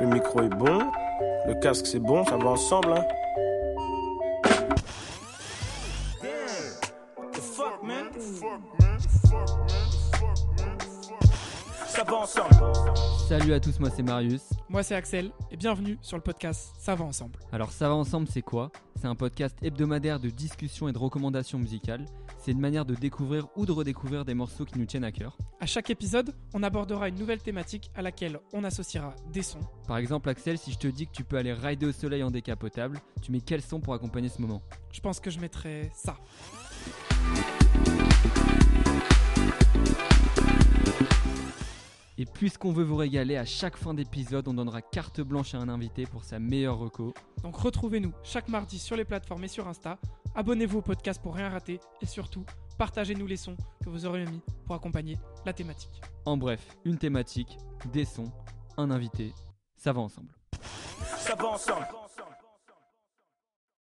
Le micro est bon, le casque c'est bon, ça va ensemble. Hein. Ça va ensemble. Salut à tous, moi c'est Marius. Moi c'est Axel et bienvenue sur le podcast Ça va ensemble. Alors Ça va ensemble c'est quoi? C'est un podcast hebdomadaire de discussion et de recommandations musicales. C'est une manière de découvrir ou de redécouvrir des morceaux qui nous tiennent à cœur. À chaque épisode, on abordera une nouvelle thématique à laquelle on associera des sons. Par exemple Axel, si je te dis que tu peux aller rider au soleil en décapotable, tu mets quel son pour accompagner ce moment? Je pense que je mettrais ça. Et puisqu'on veut vous régaler, à chaque fin d'épisode, on donnera carte blanche à un invité pour sa meilleure reco. Donc retrouvez-nous chaque mardi sur les plateformes et sur Insta. Abonnez-vous au podcast pour rien rater et surtout, partagez-nous les sons que vous aurez mis pour accompagner la thématique. En bref, une thématique, des sons, un invité, ça va ensemble. Ça va ensemble.